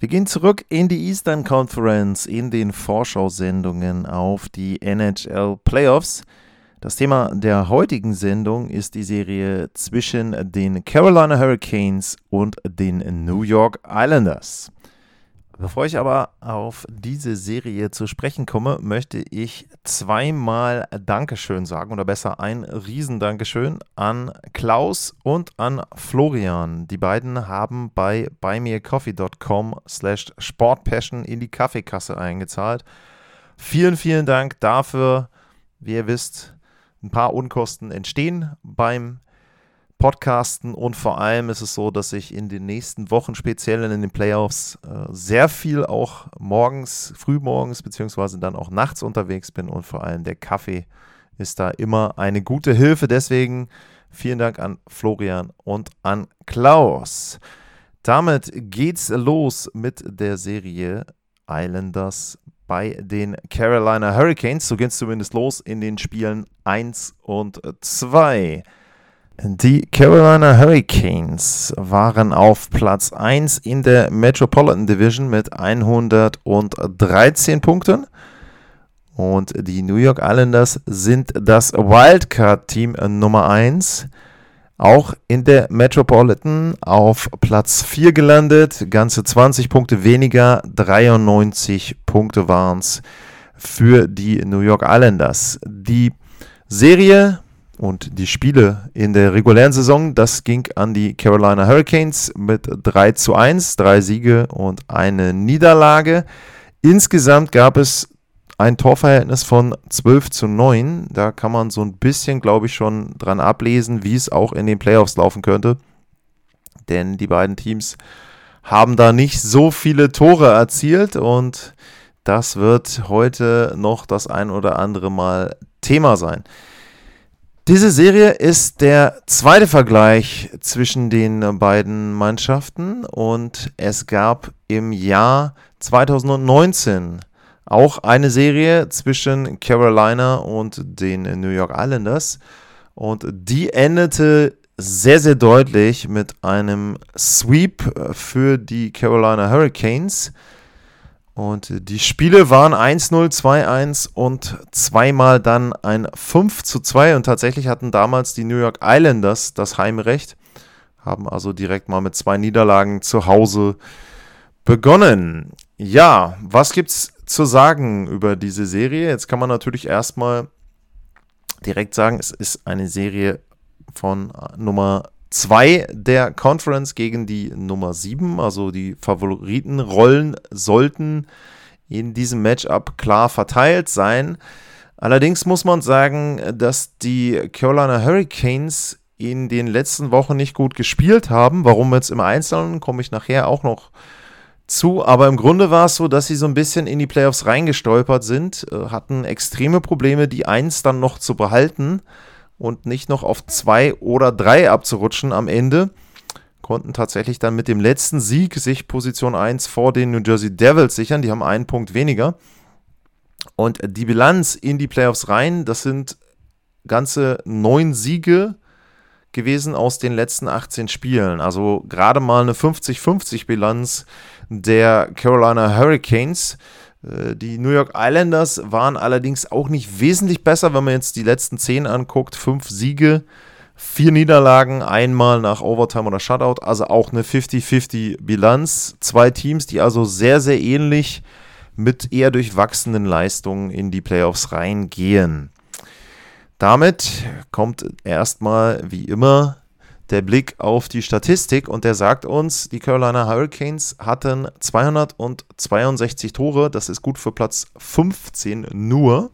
Wir gehen zurück in die Eastern Conference in den Vorschau-Sendungen auf die NHL Playoffs. Das Thema der heutigen Sendung ist die Serie zwischen den Carolina Hurricanes und den New York Islanders. Bevor ich aber auf diese Serie zu sprechen komme, möchte ich zweimal Dankeschön sagen oder besser ein Riesendankeschön an Klaus und an Florian. Die beiden haben bei buymeacoffee.com slash sportpassion in die Kaffeekasse eingezahlt. Vielen, vielen Dank dafür. Wie ihr wisst, ein paar Unkosten entstehen beim Podcasten und vor allem ist es so, dass ich in den nächsten Wochen, speziell in den Playoffs, äh, sehr viel auch morgens, frühmorgens beziehungsweise dann auch nachts unterwegs bin und vor allem der Kaffee ist da immer eine gute Hilfe. Deswegen vielen Dank an Florian und an Klaus. Damit geht's los mit der Serie Islanders bei den Carolina Hurricanes. So geht's zumindest los in den Spielen 1 und 2. Die Carolina Hurricanes waren auf Platz 1 in der Metropolitan Division mit 113 Punkten. Und die New York Islanders sind das Wildcard-Team Nummer 1. Auch in der Metropolitan auf Platz 4 gelandet. Ganze 20 Punkte weniger. 93 Punkte waren es für die New York Islanders. Die Serie und die Spiele in der regulären Saison, das ging an die Carolina Hurricanes mit 3 zu 1, drei Siege und eine Niederlage. Insgesamt gab es ein Torverhältnis von 12 zu 9. Da kann man so ein bisschen, glaube ich, schon dran ablesen, wie es auch in den Playoffs laufen könnte. Denn die beiden Teams haben da nicht so viele Tore erzielt und das wird heute noch das ein oder andere Mal Thema sein. Diese Serie ist der zweite Vergleich zwischen den beiden Mannschaften und es gab im Jahr 2019 auch eine Serie zwischen Carolina und den New York Islanders und die endete sehr, sehr deutlich mit einem Sweep für die Carolina Hurricanes. Und die Spiele waren 1-0, 2-1 und zweimal dann ein 5 2. Und tatsächlich hatten damals die New York Islanders das Heimrecht, haben also direkt mal mit zwei Niederlagen zu Hause begonnen. Ja, was gibt's zu sagen über diese Serie? Jetzt kann man natürlich erstmal direkt sagen, es ist eine Serie von Nummer 2 der Conference gegen die Nummer 7. Also die Favoritenrollen sollten in diesem Matchup klar verteilt sein. Allerdings muss man sagen, dass die Carolina Hurricanes in den letzten Wochen nicht gut gespielt haben. Warum jetzt im Einzelnen, komme ich nachher auch noch zu. Aber im Grunde war es so, dass sie so ein bisschen in die Playoffs reingestolpert sind, äh, hatten extreme Probleme, die Eins dann noch zu behalten und nicht noch auf zwei oder drei abzurutschen am Ende. Konnten tatsächlich dann mit dem letzten Sieg sich Position 1 vor den New Jersey Devils sichern. Die haben einen Punkt weniger. Und die Bilanz in die Playoffs rein, das sind ganze neun Siege gewesen aus den letzten 18 Spielen. Also gerade mal eine 50-50 Bilanz der Carolina Hurricanes. Äh, die New York Islanders waren allerdings auch nicht wesentlich besser, wenn man jetzt die letzten zehn anguckt. Fünf Siege, vier Niederlagen, einmal nach Overtime oder Shutout, also auch eine 50-50 Bilanz. Zwei Teams, die also sehr, sehr ähnlich mit eher durchwachsenen Leistungen in die Playoffs reingehen. Damit kommt erstmal wie immer der Blick auf die Statistik und der sagt uns, die Carolina Hurricanes hatten 262 Tore, das ist gut für Platz 15 nur.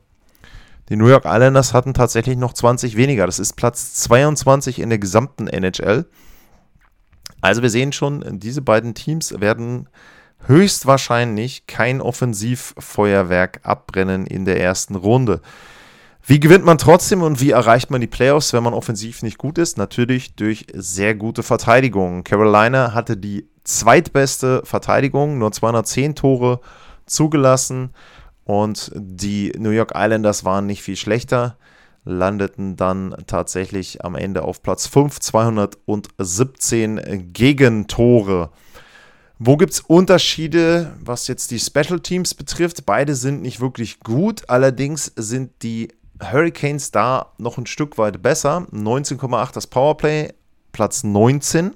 Die New York Islanders hatten tatsächlich noch 20 weniger, das ist Platz 22 in der gesamten NHL. Also wir sehen schon, diese beiden Teams werden höchstwahrscheinlich kein Offensivfeuerwerk abbrennen in der ersten Runde. Wie gewinnt man trotzdem und wie erreicht man die Playoffs, wenn man offensiv nicht gut ist? Natürlich durch sehr gute Verteidigung. Carolina hatte die zweitbeste Verteidigung, nur 210 Tore zugelassen und die New York Islanders waren nicht viel schlechter, landeten dann tatsächlich am Ende auf Platz 5, 217 Gegentore. Wo gibt es Unterschiede, was jetzt die Special Teams betrifft? Beide sind nicht wirklich gut, allerdings sind die Hurricanes da noch ein Stück weit besser. 19,8 das Powerplay, Platz 19.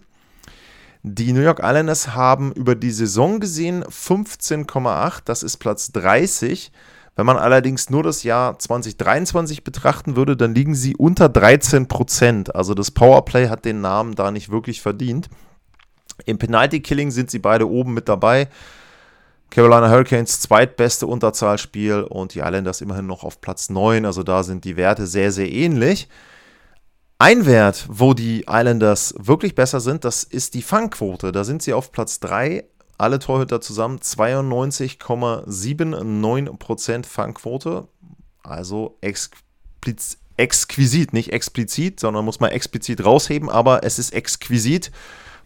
Die New York Islanders haben über die Saison gesehen 15,8, das ist Platz 30. Wenn man allerdings nur das Jahr 2023 betrachten würde, dann liegen sie unter 13 Prozent. Also das Powerplay hat den Namen da nicht wirklich verdient. Im Penalty Killing sind sie beide oben mit dabei. Carolina Hurricanes zweitbeste Unterzahlspiel und die Islanders immerhin noch auf Platz 9. Also da sind die Werte sehr, sehr ähnlich. Ein Wert, wo die Islanders wirklich besser sind, das ist die Fangquote. Da sind sie auf Platz 3. Alle Torhüter zusammen 92,79% Fangquote. Also exquisit, nicht explizit, sondern muss man explizit rausheben, aber es ist exquisit.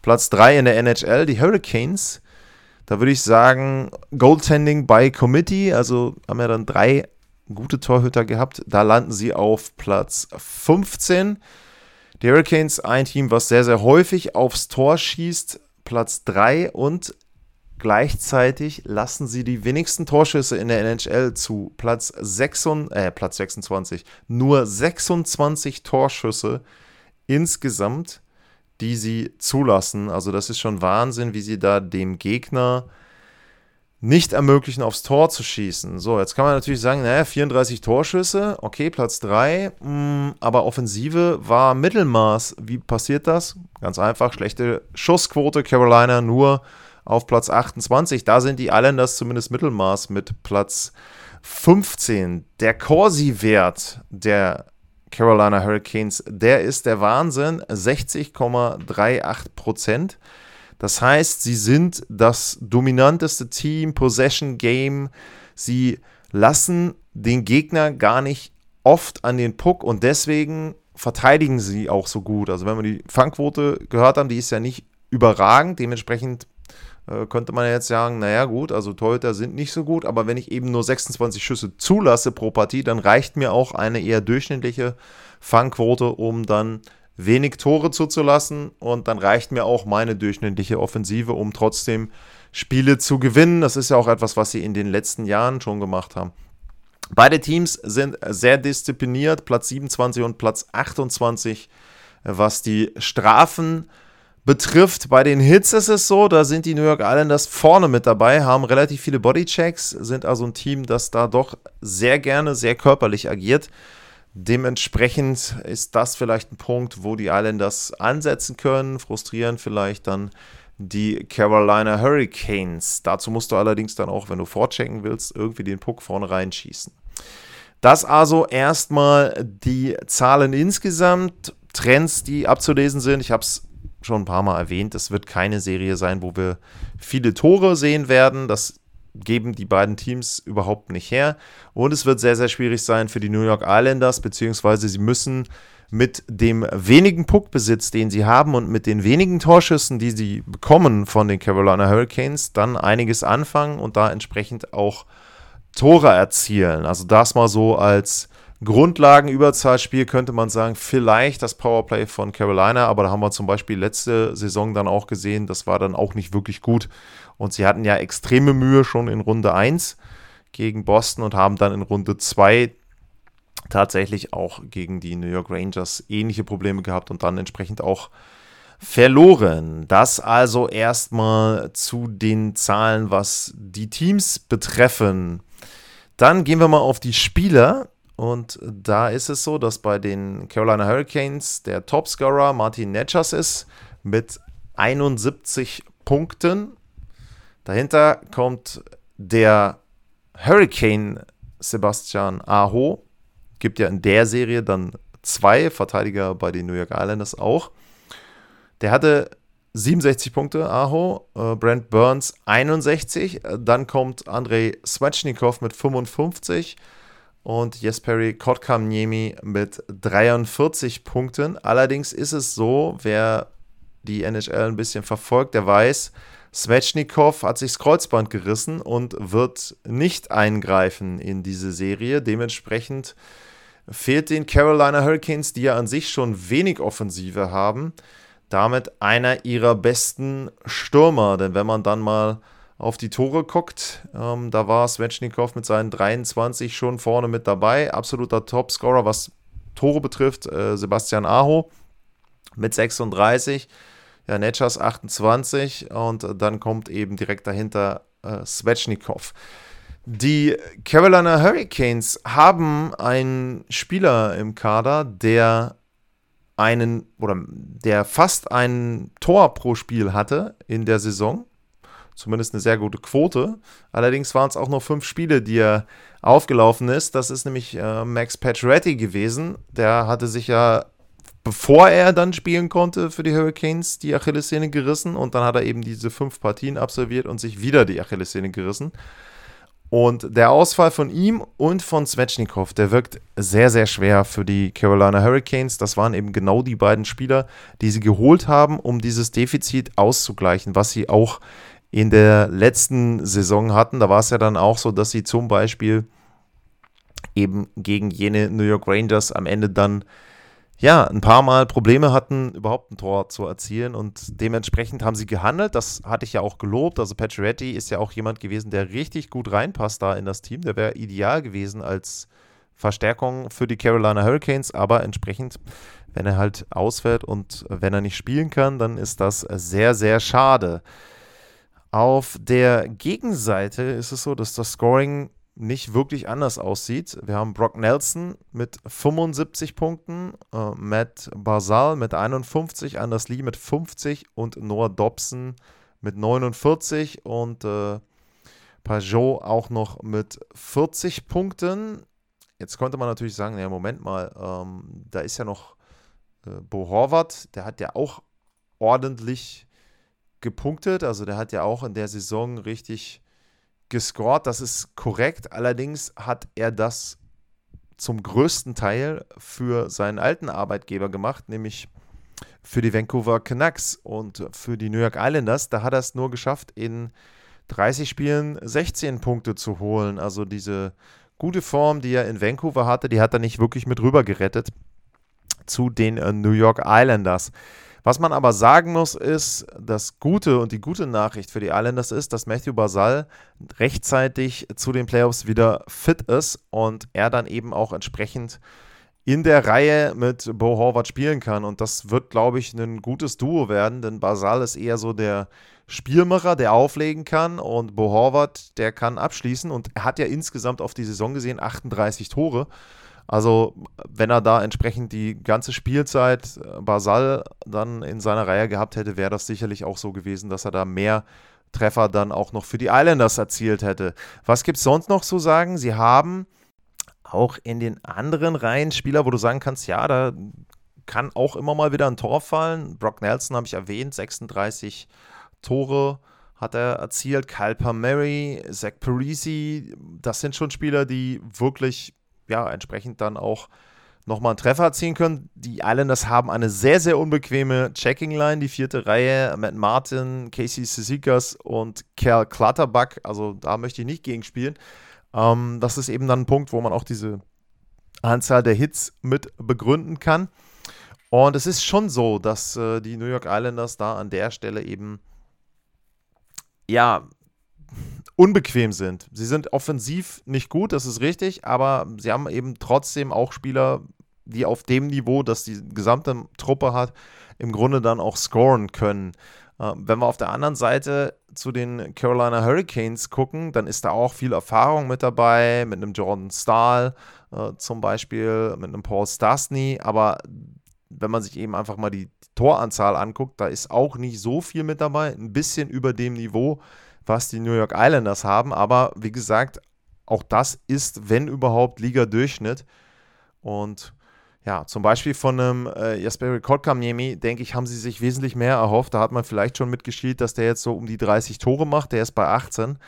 Platz 3 in der NHL, die Hurricanes. Da würde ich sagen, Goaltending by Committee, also haben ja dann drei gute Torhüter gehabt. Da landen sie auf Platz 15. Die Hurricanes, ein Team, was sehr, sehr häufig aufs Tor schießt, Platz 3 und gleichzeitig lassen sie die wenigsten Torschüsse in der NHL zu. Platz, 6, äh, Platz 26. Nur 26 Torschüsse insgesamt, die sie zulassen. Also das ist schon Wahnsinn, wie sie da dem Gegner nicht ermöglichen, aufs Tor zu schießen. So, jetzt kann man natürlich sagen, naja, 34 Torschüsse, okay, Platz 3, mh, mm, aber Offensive war Mittelmaß. Wie passiert das? Ganz einfach, schlechte Schussquote, Carolina nur auf Platz 28. Da sind die Islanders zumindest Mittelmaß mit Platz 15. Der Corsi-Wert der Carolina Hurricanes, der ist der Wahnsinn, 60,38 Prozent. Das heißt, sie sind das dominanteste Team, Possession Game. Sie lassen den Gegner gar nicht oft an den Puck und deswegen verteidigen sie auch so gut. Also wenn wir die Fangquote gehört haben, die ist ja nicht überragend. Dementsprechend äh, könnte man jetzt sagen, naja gut, also Torhüter sind nicht so gut, aber wenn ich eben nur 26 Schüsse zulasse pro Partie, dann reicht mir auch eine eher durchschnittliche Fangquote, um dann wenig Tore zuzulassen und dann reicht mir auch meine durchschnittliche Offensive, um trotzdem Spiele zu gewinnen. Das ist ja auch etwas, was sie in den letzten Jahren schon gemacht haben. Beide Teams sind sehr diszipliniert, Platz 27 und Platz 28, was die Strafen betrifft. Bei den Hits ist es so, da sind die New York Islanders vorne mit dabei, haben relativ viele Bodychecks, sind also ein Team, das da doch sehr gerne, sehr körperlich agiert. Dementsprechend ist das vielleicht ein Punkt, wo die Islanders ansetzen können, frustrieren vielleicht dann die Carolina Hurricanes. Dazu musst du allerdings dann auch, wenn du vorchecken willst, irgendwie den Puck vorne reinschießen. Das also erstmal die Zahlen insgesamt, Trends, die abzulesen sind. Ich habe es schon ein paar Mal erwähnt, es wird keine Serie sein, wo wir viele Tore sehen werden. Das geben die beiden Teams überhaupt nicht her. Und es wird sehr, sehr schwierig sein für die New York Islanders, beziehungsweise sie müssen mit dem wenigen Puckbesitz, den sie haben und mit den wenigen Torschüssen, die sie bekommen von den Carolina Hurricanes, dann einiges anfangen und da entsprechend auch Tore erzielen. Also das mal so als Grundlagenüberzahlspiel könnte man sagen, vielleicht das Powerplay von Carolina, aber da haben wir zum Beispiel letzte Saison dann auch gesehen, das war dann auch nicht wirklich gut. Und sie hatten ja extreme Mühe schon in Runde 1 gegen Boston und haben dann in Runde 2 tatsächlich auch gegen die New York Rangers ähnliche Probleme gehabt und dann entsprechend auch verloren. Das also erstmal zu den Zahlen, was die Teams betreffen. Dann gehen wir mal auf die Spieler. Und da ist es so, dass bei den Carolina Hurricanes der Topscorer Martin Netschers ist mit 71 Punkten. Dahinter kommt der Hurricane Sebastian Aho. Gibt ja in der Serie dann zwei Verteidiger bei den New York Islanders auch. Der hatte 67 Punkte, Aho. Äh, Brent Burns 61. Äh, dann kommt Andrei Svechnikov mit 55 und Jesperi Kotkaniemi mit 43 Punkten. Allerdings ist es so, wer die NHL ein bisschen verfolgt, der weiß, Svechnikov hat sich das Kreuzband gerissen und wird nicht eingreifen in diese Serie. Dementsprechend fehlt den Carolina Hurricanes, die ja an sich schon wenig Offensive haben, damit einer ihrer besten Stürmer. Denn wenn man dann mal auf die Tore guckt, ähm, da war Svechnikov mit seinen 23 schon vorne mit dabei. Absoluter Topscorer, was Tore betrifft. Äh, Sebastian Aho mit 36. Ja, Netschas 28 und dann kommt eben direkt dahinter äh, Svechnikov. Die Carolina Hurricanes haben einen Spieler im Kader, der einen oder der fast ein Tor pro Spiel hatte in der Saison. Zumindest eine sehr gute Quote. Allerdings waren es auch noch fünf Spiele, die er aufgelaufen ist. Das ist nämlich äh, Max Pacioretty gewesen. Der hatte sich ja, bevor er dann spielen konnte für die Hurricanes, die Achillessehne gerissen. Und dann hat er eben diese fünf Partien absolviert und sich wieder die Achillessehne gerissen. Und der Ausfall von ihm und von Svechnikov, der wirkt sehr, sehr schwer für die Carolina Hurricanes. Das waren eben genau die beiden Spieler, die sie geholt haben, um dieses Defizit auszugleichen, was sie auch in der letzten Saison hatten. Da war es ja dann auch so, dass sie zum Beispiel eben gegen jene New York Rangers am Ende dann ja, ein paar Mal Probleme hatten, überhaupt ein Tor zu erzielen und dementsprechend haben sie gehandelt. Das hatte ich ja auch gelobt. Also Pacioretty ist ja auch jemand gewesen, der richtig gut reinpasst da in das Team. Der wäre ideal gewesen als Verstärkung für die Carolina Hurricanes, aber entsprechend, wenn er halt ausfällt und wenn er nicht spielen kann, dann ist das sehr, sehr schade. Auf der Gegenseite ist es so, dass das Scoring nicht wirklich anders aussieht. Wir haben Brock Nelson mit 75 Punkten, äh, Matt Basal mit 51, Anders Lee mit 50 und Noah Dobson mit 49 und äh, Pajot auch noch mit 40 Punkten. Jetzt könnte man natürlich sagen, ja, Moment mal, ähm, da ist ja noch äh, Bo Horvath, der hat ja auch ordentlich gepunktet, also der hat ja auch in der Saison richtig gescored, das ist korrekt. Allerdings hat er das zum größten Teil für seinen alten Arbeitgeber gemacht, nämlich für die Vancouver Canucks und für die New York Islanders. Da hat er es nur geschafft, in 30 Spielen 16 Punkte zu holen. Also diese gute Form, die er in Vancouver hatte, die hat er nicht wirklich mit rüber gerettet zu den äh, New York Islanders. Was man aber sagen muss, ist, das Gute und die gute Nachricht für die Islanders ist, dass Matthew Basal rechtzeitig zu den Playoffs wieder fit ist und er dann eben auch entsprechend in der Reihe mit Bo Horvath spielen kann. Und das wird, glaube ich, ein gutes Duo werden, denn Basal ist eher so der Spielmacher, der auflegen kann und Bo Horvath, der kann abschließen und er hat ja insgesamt auf die Saison gesehen 38 Tore. Also, wenn er da entsprechend die ganze Spielzeit äh, Basal dann in seiner Reihe gehabt hätte, wäre das sicherlich auch so gewesen, dass er da mehr Treffer dann auch noch für die Islanders erzielt hätte. Was gibt es sonst noch zu sagen? Sie haben auch in den anderen Reihen Spieler, wo du sagen kannst, ja, da kann auch immer mal wieder ein Tor fallen. Brock Nelson habe ich erwähnt, 36 Tore hat er erzielt. Kyle Palmieri, Zach Parisi, das sind schon Spieler, die wirklich ja, entsprechend dann auch nochmal einen Treffer erzielen können. Die Islanders haben eine sehr, sehr unbequeme Checking-Line, die vierte Reihe. Matt Martin, Casey Sisikas und Cal Clutterbuck. Also da möchte ich nicht gegen spielen. Ähm, das ist eben dann ein Punkt, wo man auch diese Anzahl der Hits mit begründen kann. Und es ist schon so, dass äh, die New York Islanders da an der Stelle eben ja unbequem sind. Sie sind offensiv nicht gut, das ist richtig, aber sie haben eben trotzdem auch Spieler, die auf dem Niveau, das die gesamte Truppe hat, im Grunde dann auch scoren können. Äh, wenn wir auf der anderen Seite zu den Carolina Hurricanes gucken, dann ist da auch viel Erfahrung mit dabei, mit einem Jordan Stahl äh, zum Beispiel, mit einem Paul Stastny, aber wenn man sich eben einfach mal die Toranzahl anguckt, da ist auch nicht so viel mit dabei, ein bisschen über dem Niveau, was die New York Islanders haben. Aber wie gesagt, auch das ist, wenn überhaupt, Liga-Durchschnitt. Und ja, zum Beispiel von einem äh, Jasperi Kotkaniemi, denke ich, haben sie sich wesentlich mehr erhofft. Da hat man vielleicht schon mitgespielt, dass der jetzt so um die 30 Tore macht. Der ist bei 18.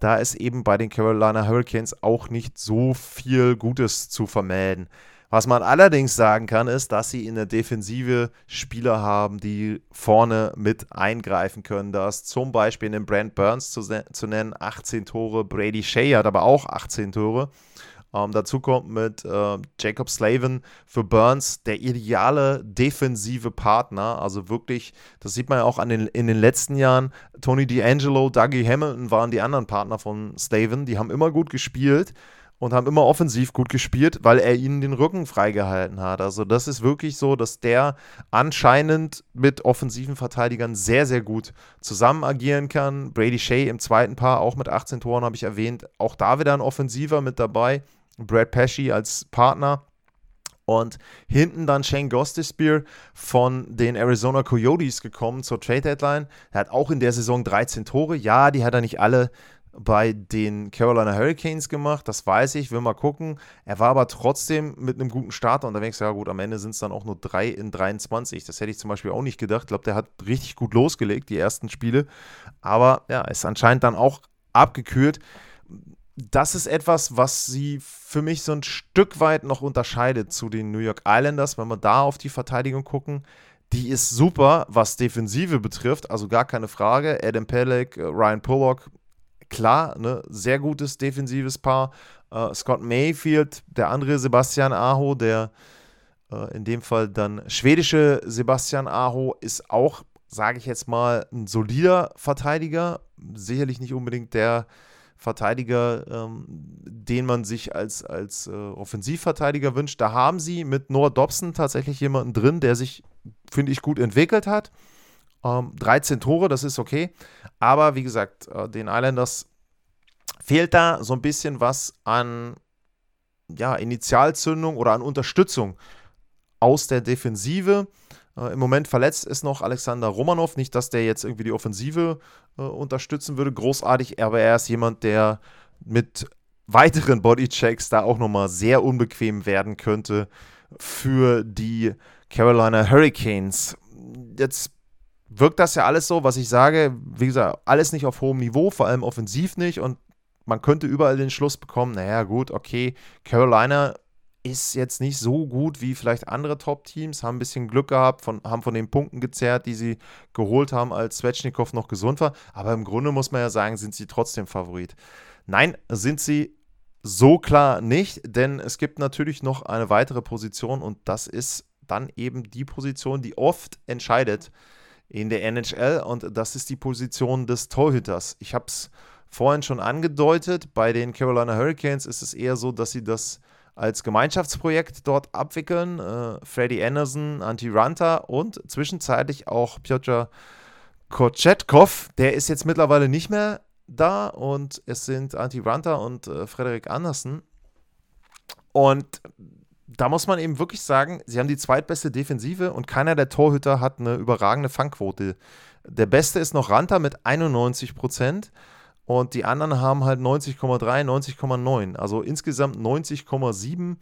Da ist eben bei den Carolina Hurricanes auch nicht so viel Gutes zu vermelden. Was man allerdings sagen kann, ist, dass sie in der Defensive Spieler haben, die vorne mit eingreifen können. Da ist zum Beispiel in Brand Burns zu, zu nennen, 18 Tore. Brady Shea hat aber auch 18 Tore. Ähm, dazu kommt mit äh, Jacob Slavin für Burns der ideale defensive Partner. Also wirklich, das sieht man ja auch an den, in den letzten Jahren. Tony D'Angelo, Dougie Hamilton waren die anderen Partner von Slavin. Die haben immer gut gespielt und haben immer offensiv gut gespielt, weil er ihnen den Rücken freigehalten hat. Also das ist wirklich so, dass der anscheinend mit offensiven Verteidigern sehr, sehr gut zusammen agieren kann. Brady Shea im zweiten Paar auch mit 18 Toren habe ich erwähnt. Auch da wieder ein Offensiver mit dabei. Brad Pesci als Partner. Und hinten dann Shane Gostisbehere von den Arizona Coyotes gekommen zur Trade Deadline. Er hat auch in der Saison 13 Tore. Ja, die hat er nicht alle bei den Carolina Hurricanes gemacht, das weiß ich, will mal gucken. Er war aber trotzdem mit einem guten Start unterwegs. Ja, gut, am Ende sind es dann auch nur 3 in 23. Das hätte ich zum Beispiel auch nicht gedacht. Ich glaube, der hat richtig gut losgelegt, die ersten Spiele. Aber ja, ist anscheinend dann auch abgekühlt das ist etwas, was sie für mich so ein Stück weit noch unterscheidet zu den New York Islanders, wenn wir da auf die Verteidigung gucken. Die ist super, was Defensive betrifft, also gar keine Frage. Adam Pelleck, Ryan Pollock, klar, ne, sehr gutes defensives Paar. Uh, Scott Mayfield, der andere Sebastian Aho, der uh, in dem Fall dann schwedische Sebastian Aho, ist auch, sage ich jetzt mal, ein solider Verteidiger. Sicherlich nicht unbedingt der Verteidiger, ähm, den man sich als, als äh, Offensivverteidiger wünscht. Da haben sie mit Noah Dobson tatsächlich jemanden drin, der sich, finde ich, gut entwickelt hat. Ähm, 13 Tore, das ist okay. Aber wie gesagt, äh, den Islanders fehlt da so ein bisschen was an ja, Initialzündung oder an Unterstützung aus der Defensive. Äh, Im Moment verletzt ist noch Alexander Romanov. Nicht, dass der jetzt irgendwie die Offensive äh, unterstützen würde, großartig, aber er ist jemand, der mit weiteren Bodychecks da auch nochmal sehr unbequem werden könnte für die Carolina Hurricanes. Jetzt wirkt das ja alles so, was ich sage, wie gesagt, alles nicht auf hohem Niveau, vor allem offensiv nicht und man könnte überall den Schluss bekommen, naja gut, okay, Carolina ist jetzt nicht so gut wie vielleicht andere Top-Teams, haben ein bisschen Glück gehabt, von, haben von den Punkten gezerrt, die sie geholt haben, als Svechnikov noch gesund war. Aber im Grunde muss man ja sagen, sind sie trotzdem Favorit. Nein, sind sie so klar nicht, denn es gibt natürlich noch eine weitere Position und das ist dann eben die Position, die oft entscheidet in der NHL und das ist die Position des Torhüters. Ich habe es vorhin schon angedeutet, bei den Carolina Hurricanes ist es eher so, dass sie das als Gemeinschaftsprojekt dort abwickeln. Äh, Freddy Anderson, Antti Ranta und zwischenzeitlich auch Piotr Kochetkov. Der ist jetzt mittlerweile nicht mehr da und es sind Antti Ranta und äh, Frederik Andersen. Und da muss man eben wirklich sagen, sie haben die zweitbeste Defensive und keiner der Torhüter hat eine überragende Fangquote. Der beste ist noch Ranta mit 91 Prozent. Und die anderen haben halt 90,3, 90,9. Also insgesamt 90,7.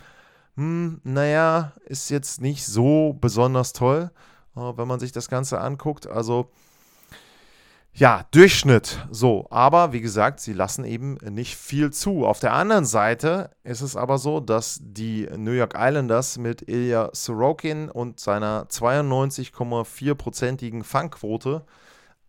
Hm, naja, ist jetzt nicht so besonders toll, äh, wenn man sich das Ganze anguckt. Also ja, Durchschnitt. So, aber wie gesagt, sie lassen eben nicht viel zu. Auf der anderen Seite ist es aber so, dass die New York Islanders mit Ilya Sorokin und seiner 92,4-prozentigen Fangquote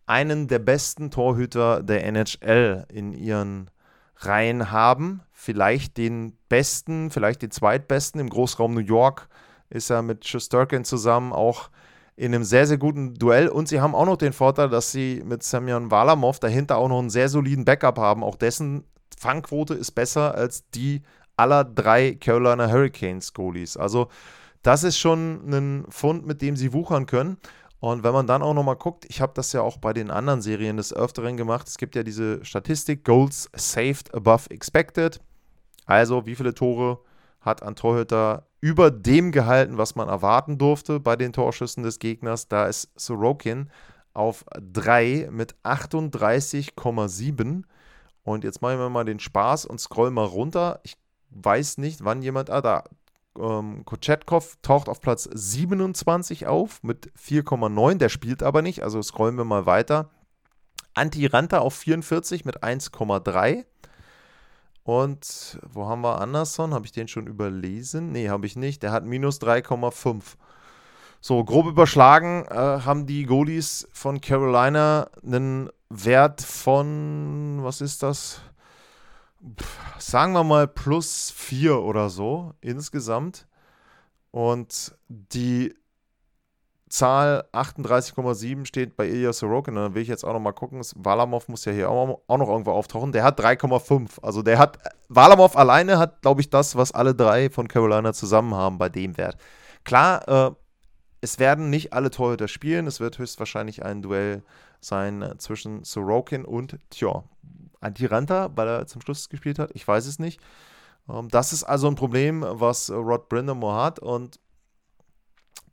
einen der besten Torhüter der NHL in ihren Reihen haben. Vielleicht den besten, vielleicht den zweitbesten. Im Großraum New York ist er mit Shusterkin zusammen auch in einem sehr, sehr guten Duell. Und sie haben auch noch den Vorteil, dass sie mit Semyon Walamov dahinter auch noch einen sehr soliden Backup haben. Auch dessen Fangquote ist besser als die aller drei Carolina Hurricanes Goalies. Also das ist schon ein Fund, mit dem sie wuchern können. Und wenn man dann auch nochmal guckt, ich habe das ja auch bei den anderen Serien des Öfteren gemacht, es gibt ja diese Statistik, Goals saved above expected. Also wie viele Tore hat ein Torhüter über dem gehalten, was man erwarten durfte bei den Torschüssen des Gegners. Da ist Sorokin auf 3 mit 38,7. Und jetzt machen wir mal den Spaß und scrollen mal runter. Ich weiß nicht, wann jemand. Ah, da. ähm, Kochetkov taucht auf Platz 27 auf mit 4,9. Der spielt aber nicht, also scrollen wir mal weiter. Antiranta auf 44 mit 1,3. Und wo haben wir Anderson? Habe ich den schon überlesen? Nee, habe ich nicht. Der hat minus 3,5. So, grob überschlagen äh, haben die Goalies von Carolina einen Wert von, was ist das? Pff, sagen wir mal plus 4 oder so insgesamt. Und die Zahl 38,7 steht bei Ilya Sorokin. Dann will ich jetzt auch noch mal gucken. Walamov muss ja hier auch, auch noch irgendwo auftauchen. Der hat 3,5. Also der hat, Walamov alleine hat, glaube ich, das, was alle drei von Carolina zusammen haben bei dem Wert. Klar, äh, es werden nicht alle Torhüter spielen. Es wird höchstwahrscheinlich ein Duell sein äh, zwischen Sorokin und, tja, Antiranta, weil er zum Schluss gespielt hat. Ich weiß es nicht. Ähm, das ist also ein Problem, was Rod Brindamore hat. Und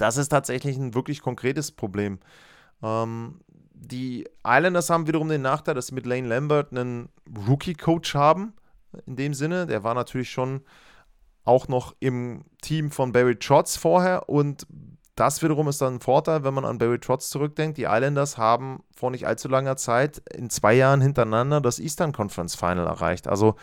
das ist tatsächlich ein wirklich konkretes Problem. Ähm, die Islanders haben wiederum den Nachteil, dass sie mit Lane Lambert einen Rookie-Coach haben. In dem Sinne, der war natürlich schon auch noch im Team von Barry Trotz vorher und das wiederum ist dann ein Vorteil, wenn man an Barry Trotz zurückdenkt. Die Islanders haben vor nicht allzu langer Zeit in zwei Jahren hintereinander das Eastern Conference Final erreicht. Also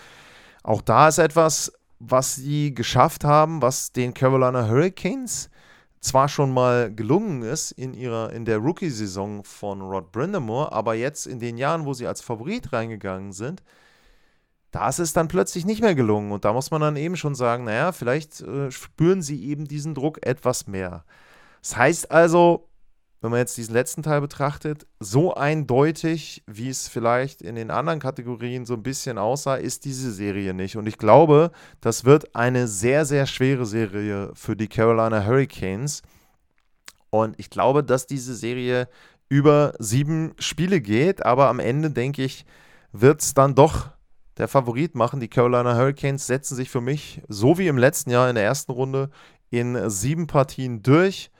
auch da ist etwas, was sie geschafft haben, was den Carolina Hurricanes zwar schon mal gelungen ist in ihrer in der Rookie-Saison von Rod Brindamore, aber jetzt in den Jahren, wo sie als Favorit reingegangen sind, da ist es dann plötzlich nicht mehr gelungen. Und da muss man dann eben schon sagen, naja, vielleicht äh, spüren sie eben diesen Druck etwas mehr. Das heißt also, wenn man jetzt diesen letzten Teil betrachtet, so eindeutig, wie es vielleicht in den anderen Kategorien so ein bisschen aussah, ist diese Serie nicht. Und ich glaube, das wird eine sehr, sehr schwere Serie für die Carolina Hurricanes. Und ich glaube, dass diese Serie über sieben Spiele geht, aber am Ende, denke ich, wird es dann doch der Favorit machen. Die Carolina Hurricanes setzen sich für mich, so wie im letzten Jahr in der ersten Runde, in sieben Partien durch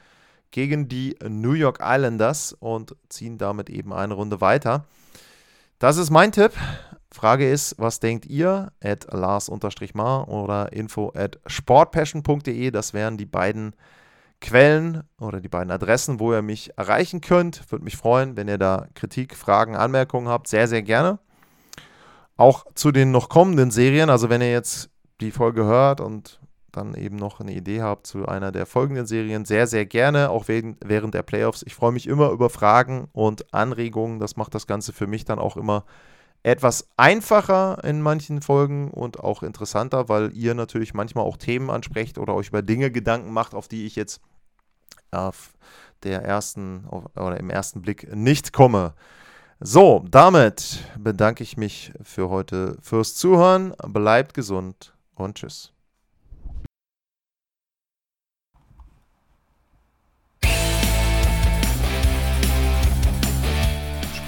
gegen die New York Islanders und ziehen damit eben eine Runde weiter. Das ist mein Tipp. Frage ist, was denkt ihr? At Lars-Mar oder info at sportpassion.de. Das wären die beiden Quellen oder die beiden Adressen, wo ihr mich erreichen könnt. Würde mich freuen, wenn ihr da Kritik, Fragen, Anmerkungen habt. Sehr, sehr gerne. Auch zu den noch kommenden Serien. Also wenn ihr jetzt die Folge hört und dann eben noch eine Idee habt zu einer der folgenden Serien, sehr, sehr gerne, auch während der Playoffs. Ich freue mich immer über Fragen und Anregungen. Das macht das Ganze für mich dann auch immer etwas einfacher in manchen Folgen und auch interessanter, weil ihr natürlich manchmal auch Themen ansprecht oder euch über Dinge Gedanken macht, auf die ich jetzt auf der ersten oder im ersten Blick nicht komme. So, damit bedanke ich mich für heute fürs Zuhören. Bleibt gesund und tschüss.